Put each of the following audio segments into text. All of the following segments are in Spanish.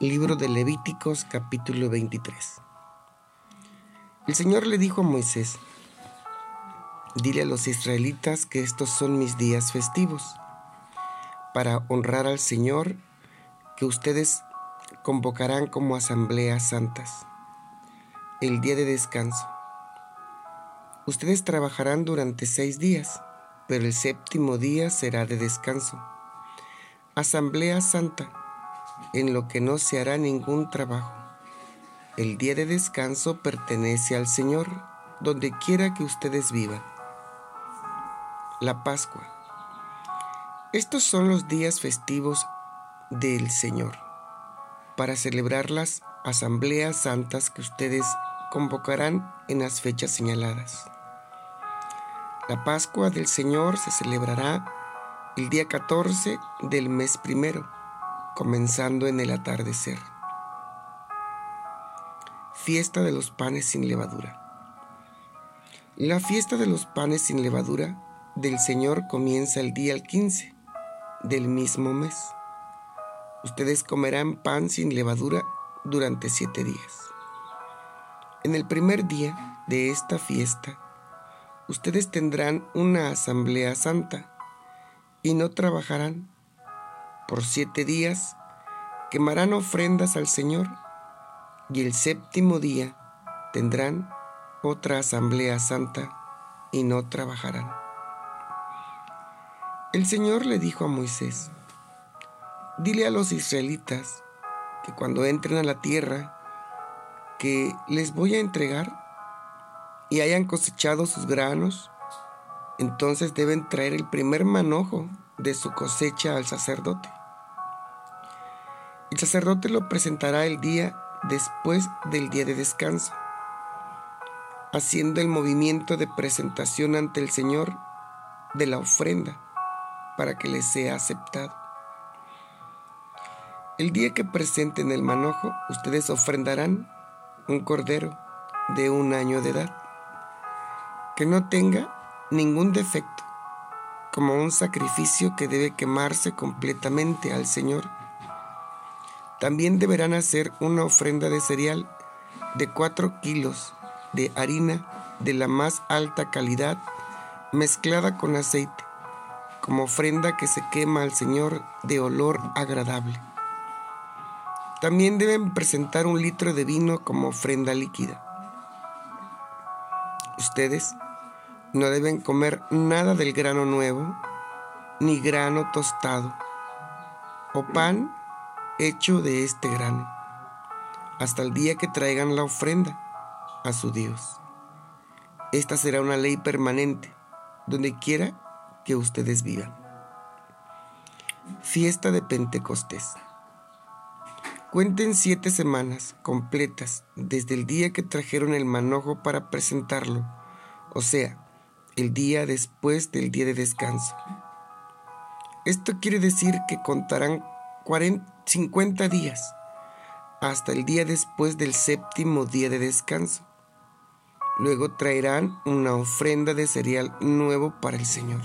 Libro de Levíticos capítulo 23. El Señor le dijo a Moisés, dile a los israelitas que estos son mis días festivos, para honrar al Señor que ustedes convocarán como asambleas santas, el día de descanso. Ustedes trabajarán durante seis días, pero el séptimo día será de descanso. Asamblea Santa en lo que no se hará ningún trabajo. El día de descanso pertenece al Señor, donde quiera que ustedes vivan. La Pascua. Estos son los días festivos del Señor, para celebrar las asambleas santas que ustedes convocarán en las fechas señaladas. La Pascua del Señor se celebrará el día 14 del mes primero comenzando en el atardecer. Fiesta de los panes sin levadura. La fiesta de los panes sin levadura del Señor comienza el día 15 del mismo mes. Ustedes comerán pan sin levadura durante siete días. En el primer día de esta fiesta, ustedes tendrán una asamblea santa y no trabajarán por siete días quemarán ofrendas al Señor y el séptimo día tendrán otra asamblea santa y no trabajarán. El Señor le dijo a Moisés, dile a los israelitas que cuando entren a la tierra que les voy a entregar y hayan cosechado sus granos, entonces deben traer el primer manojo de su cosecha al sacerdote. El sacerdote lo presentará el día después del día de descanso, haciendo el movimiento de presentación ante el Señor de la ofrenda para que le sea aceptado. El día que presenten el manojo, ustedes ofrendarán un cordero de un año de edad, que no tenga ningún defecto, como un sacrificio que debe quemarse completamente al Señor también deberán hacer una ofrenda de cereal de 4 kilos de harina de la más alta calidad mezclada con aceite, como ofrenda que se quema al Señor de olor agradable. También deben presentar un litro de vino como ofrenda líquida. Ustedes no deben comer nada del grano nuevo, ni grano tostado, o pan hecho de este grano, hasta el día que traigan la ofrenda a su Dios. Esta será una ley permanente, donde quiera que ustedes vivan. Fiesta de Pentecostés. Cuenten siete semanas completas desde el día que trajeron el manojo para presentarlo, o sea, el día después del día de descanso. Esto quiere decir que contarán 40 50 días, hasta el día después del séptimo día de descanso. Luego traerán una ofrenda de cereal nuevo para el Señor.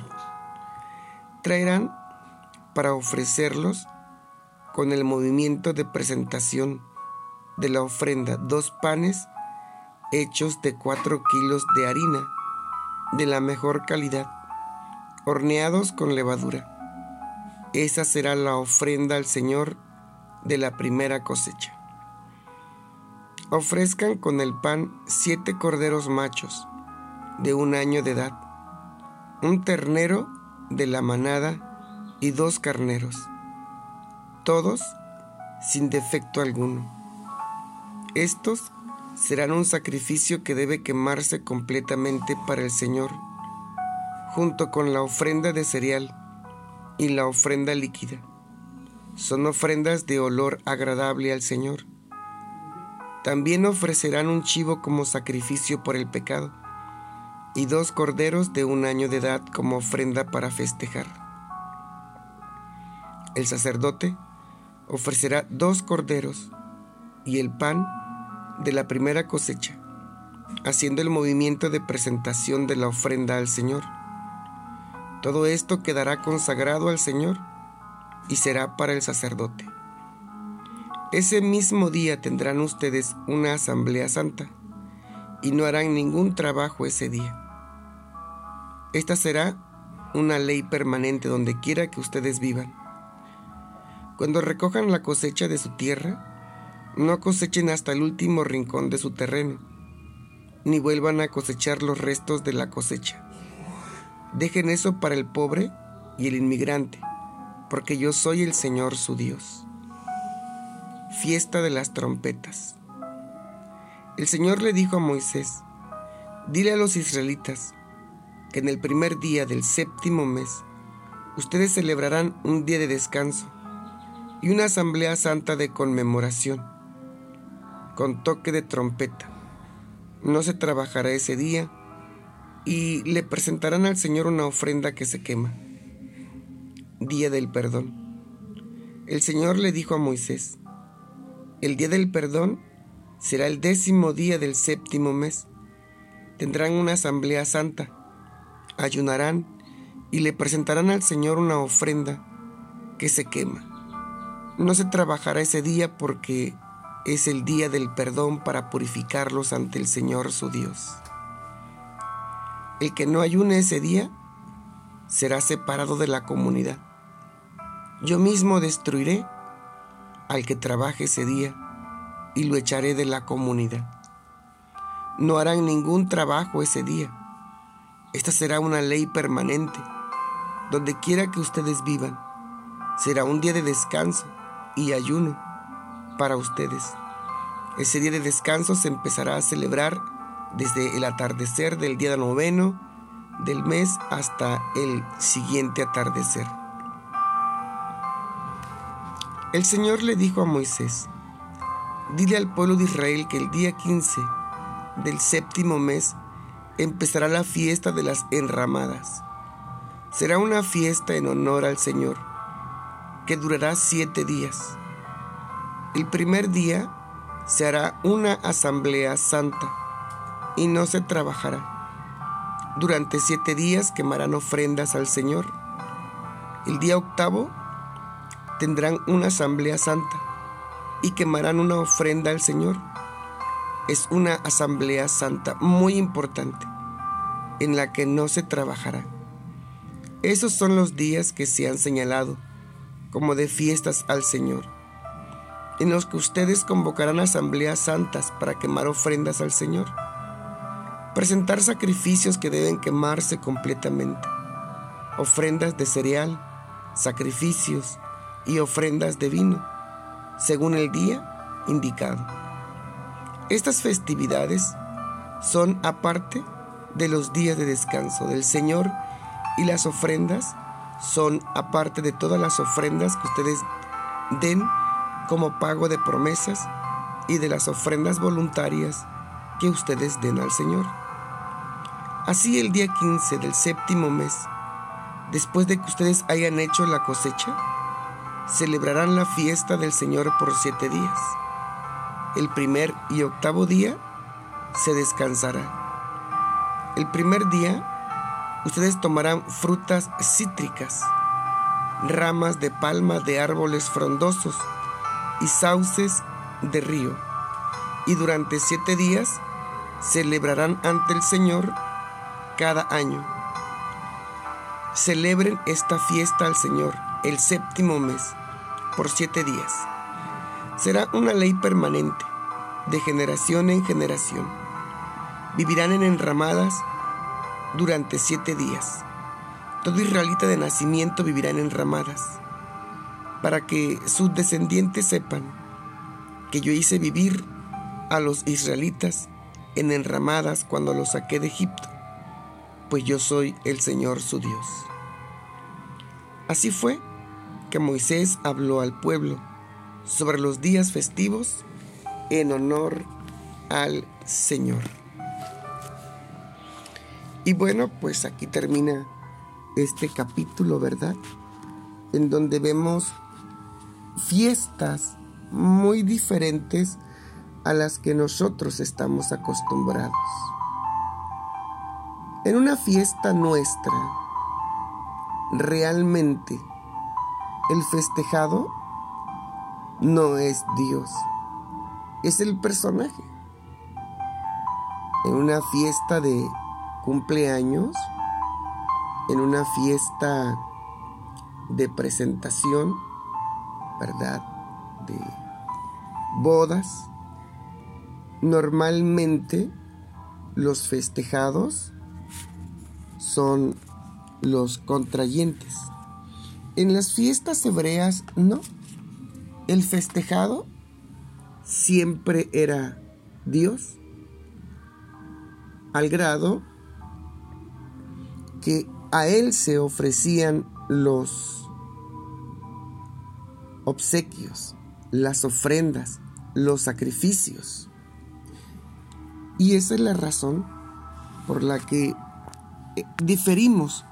Traerán para ofrecerlos con el movimiento de presentación de la ofrenda dos panes hechos de cuatro kilos de harina de la mejor calidad, horneados con levadura. Esa será la ofrenda al Señor de la primera cosecha. Ofrezcan con el pan siete corderos machos de un año de edad, un ternero de la manada y dos carneros, todos sin defecto alguno. Estos serán un sacrificio que debe quemarse completamente para el Señor, junto con la ofrenda de cereal y la ofrenda líquida son ofrendas de olor agradable al Señor. También ofrecerán un chivo como sacrificio por el pecado y dos corderos de un año de edad como ofrenda para festejar. El sacerdote ofrecerá dos corderos y el pan de la primera cosecha, haciendo el movimiento de presentación de la ofrenda al Señor. Todo esto quedará consagrado al Señor y será para el sacerdote. Ese mismo día tendrán ustedes una asamblea santa y no harán ningún trabajo ese día. Esta será una ley permanente donde quiera que ustedes vivan. Cuando recojan la cosecha de su tierra, no cosechen hasta el último rincón de su terreno, ni vuelvan a cosechar los restos de la cosecha. Dejen eso para el pobre y el inmigrante, porque yo soy el Señor su Dios fiesta de las trompetas. El Señor le dijo a Moisés, dile a los israelitas que en el primer día del séptimo mes ustedes celebrarán un día de descanso y una asamblea santa de conmemoración, con toque de trompeta. No se trabajará ese día y le presentarán al Señor una ofrenda que se quema. Día del perdón. El Señor le dijo a Moisés, el día del perdón será el décimo día del séptimo mes. Tendrán una asamblea santa, ayunarán y le presentarán al Señor una ofrenda que se quema. No se trabajará ese día porque es el día del perdón para purificarlos ante el Señor su Dios. El que no ayune ese día será separado de la comunidad. Yo mismo destruiré al que trabaje ese día y lo echaré de la comunidad. No harán ningún trabajo ese día. Esta será una ley permanente. Donde quiera que ustedes vivan, será un día de descanso y ayuno para ustedes. Ese día de descanso se empezará a celebrar desde el atardecer del día noveno del mes hasta el siguiente atardecer. El Señor le dijo a Moisés, dile al pueblo de Israel que el día 15 del séptimo mes empezará la fiesta de las enramadas. Será una fiesta en honor al Señor, que durará siete días. El primer día se hará una asamblea santa y no se trabajará. Durante siete días quemarán ofrendas al Señor. El día octavo tendrán una asamblea santa y quemarán una ofrenda al Señor. Es una asamblea santa muy importante en la que no se trabajará. Esos son los días que se han señalado como de fiestas al Señor, en los que ustedes convocarán asambleas santas para quemar ofrendas al Señor, presentar sacrificios que deben quemarse completamente, ofrendas de cereal, sacrificios, y ofrendas de vino, según el día indicado. Estas festividades son aparte de los días de descanso del Señor y las ofrendas son aparte de todas las ofrendas que ustedes den como pago de promesas y de las ofrendas voluntarias que ustedes den al Señor. Así el día 15 del séptimo mes, después de que ustedes hayan hecho la cosecha, celebrarán la fiesta del Señor por siete días. El primer y octavo día se descansará. El primer día ustedes tomarán frutas cítricas, ramas de palma de árboles frondosos y sauces de río. Y durante siete días celebrarán ante el Señor cada año. Celebren esta fiesta al Señor el séptimo mes, por siete días. Será una ley permanente, de generación en generación. Vivirán en enramadas durante siete días. Todo israelita de nacimiento vivirá en enramadas, para que sus descendientes sepan que yo hice vivir a los israelitas en enramadas cuando los saqué de Egipto, pues yo soy el Señor su Dios. Así fue que Moisés habló al pueblo sobre los días festivos en honor al Señor. Y bueno, pues aquí termina este capítulo, ¿verdad? En donde vemos fiestas muy diferentes a las que nosotros estamos acostumbrados. En una fiesta nuestra, realmente el festejado no es Dios, es el personaje. En una fiesta de cumpleaños, en una fiesta de presentación, ¿verdad? De bodas, normalmente los festejados son los contrayentes. En las fiestas hebreas no. El festejado siempre era Dios, al grado que a él se ofrecían los obsequios, las ofrendas, los sacrificios. Y esa es la razón por la que eh, diferimos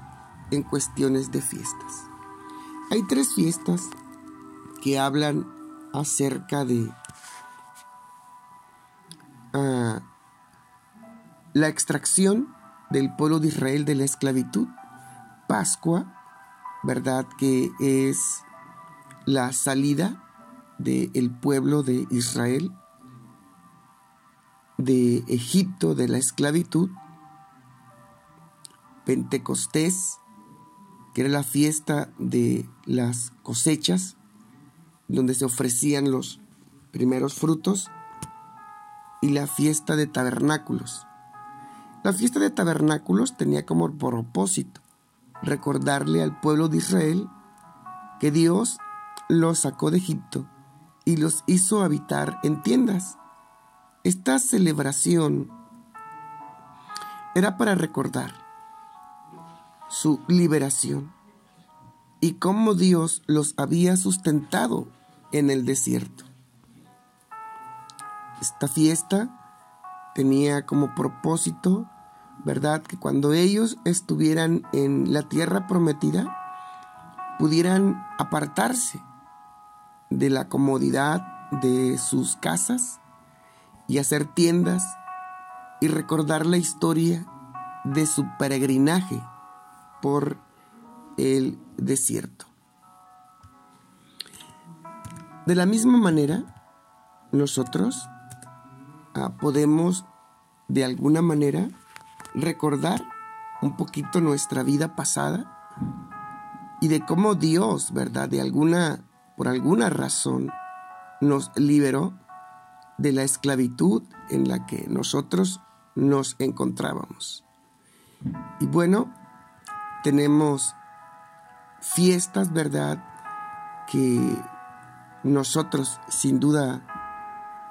en cuestiones de fiestas. Hay tres fiestas que hablan acerca de ah, la extracción del pueblo de Israel de la esclavitud, Pascua, ¿verdad? Que es la salida del pueblo de Israel de Egipto, de la esclavitud, Pentecostés, que era la fiesta de las cosechas, donde se ofrecían los primeros frutos, y la fiesta de tabernáculos. La fiesta de tabernáculos tenía como propósito recordarle al pueblo de Israel que Dios los sacó de Egipto y los hizo habitar en tiendas. Esta celebración era para recordar su liberación y cómo Dios los había sustentado en el desierto. Esta fiesta tenía como propósito, ¿verdad?, que cuando ellos estuvieran en la tierra prometida, pudieran apartarse de la comodidad de sus casas y hacer tiendas y recordar la historia de su peregrinaje por el desierto. De la misma manera, nosotros ah, podemos de alguna manera recordar un poquito nuestra vida pasada y de cómo Dios, ¿verdad? De alguna, por alguna razón, nos liberó de la esclavitud en la que nosotros nos encontrábamos. Y bueno, tenemos fiestas, ¿verdad? Que nosotros sin duda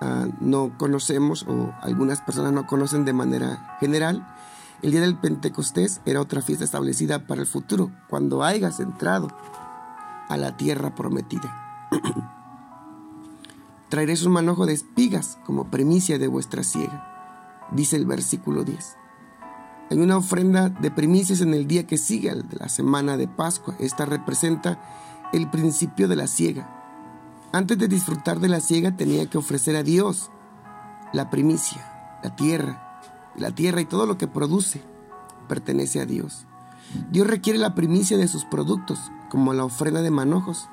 ah, no conocemos o algunas personas no conocen de manera general. El día del Pentecostés era otra fiesta establecida para el futuro, cuando hayas entrado a la tierra prometida. Traeréis un manojo de espigas como primicia de vuestra siega, dice el versículo 10. Hay una ofrenda de primicias en el día que sigue de la semana de Pascua. Esta representa el principio de la siega. Antes de disfrutar de la siega tenía que ofrecer a Dios la primicia, la tierra. La tierra y todo lo que produce pertenece a Dios. Dios requiere la primicia de sus productos, como la ofrenda de manojos.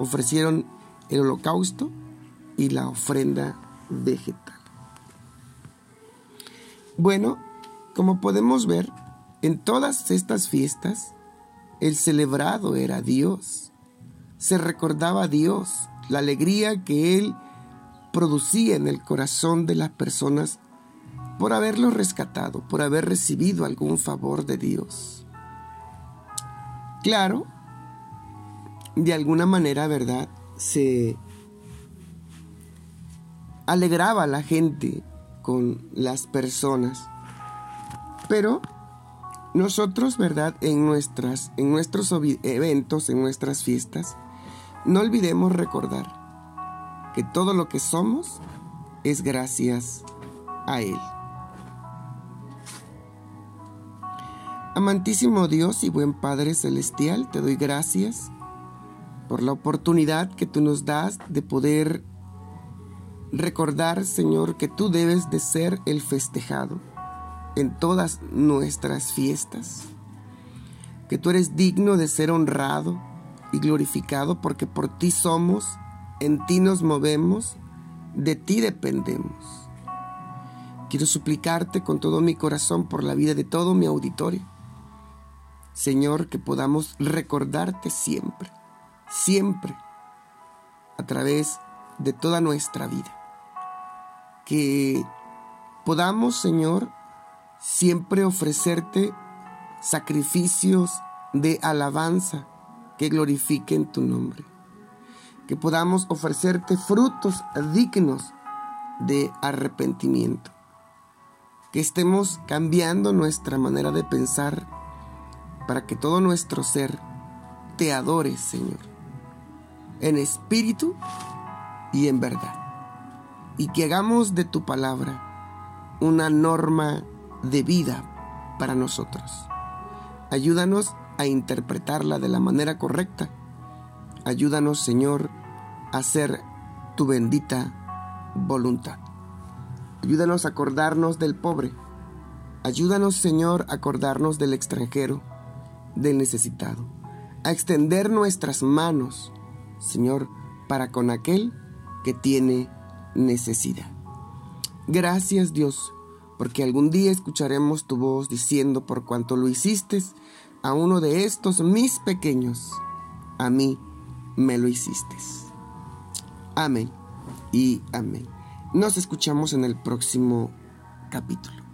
Ofrecieron el holocausto y la ofrenda vegetal. Bueno, como podemos ver, en todas estas fiestas, el celebrado era Dios. Se recordaba a Dios, la alegría que Él producía en el corazón de las personas por haberlos rescatado, por haber recibido algún favor de Dios. Claro, de alguna manera, ¿verdad? Se alegraba la gente con las personas pero nosotros, ¿verdad? En, nuestras, en nuestros eventos, en nuestras fiestas, no olvidemos recordar que todo lo que somos es gracias a Él. Amantísimo Dios y buen Padre Celestial, te doy gracias por la oportunidad que tú nos das de poder recordar, Señor, que tú debes de ser el festejado en todas nuestras fiestas, que tú eres digno de ser honrado y glorificado porque por ti somos en ti nos movemos, de ti dependemos. Quiero suplicarte con todo mi corazón por la vida de todo mi auditorio. Señor, que podamos recordarte siempre, siempre, a través de toda nuestra vida. Que podamos, Señor, siempre ofrecerte sacrificios de alabanza que glorifiquen tu nombre. Que podamos ofrecerte frutos dignos de arrepentimiento. Que estemos cambiando nuestra manera de pensar para que todo nuestro ser te adore, Señor, en espíritu y en verdad. Y que hagamos de tu palabra una norma de vida para nosotros. Ayúdanos a interpretarla de la manera correcta. Ayúdanos, Señor, a hacer tu bendita voluntad. Ayúdanos a acordarnos del pobre. Ayúdanos, Señor, a acordarnos del extranjero, del necesitado. A extender nuestras manos, Señor, para con aquel que tiene necesidad. Gracias, Dios, porque algún día escucharemos tu voz diciendo por cuanto lo hiciste a uno de estos mis pequeños, a mí me lo hiciste. Amén y amén. Nos escuchamos en el próximo capítulo.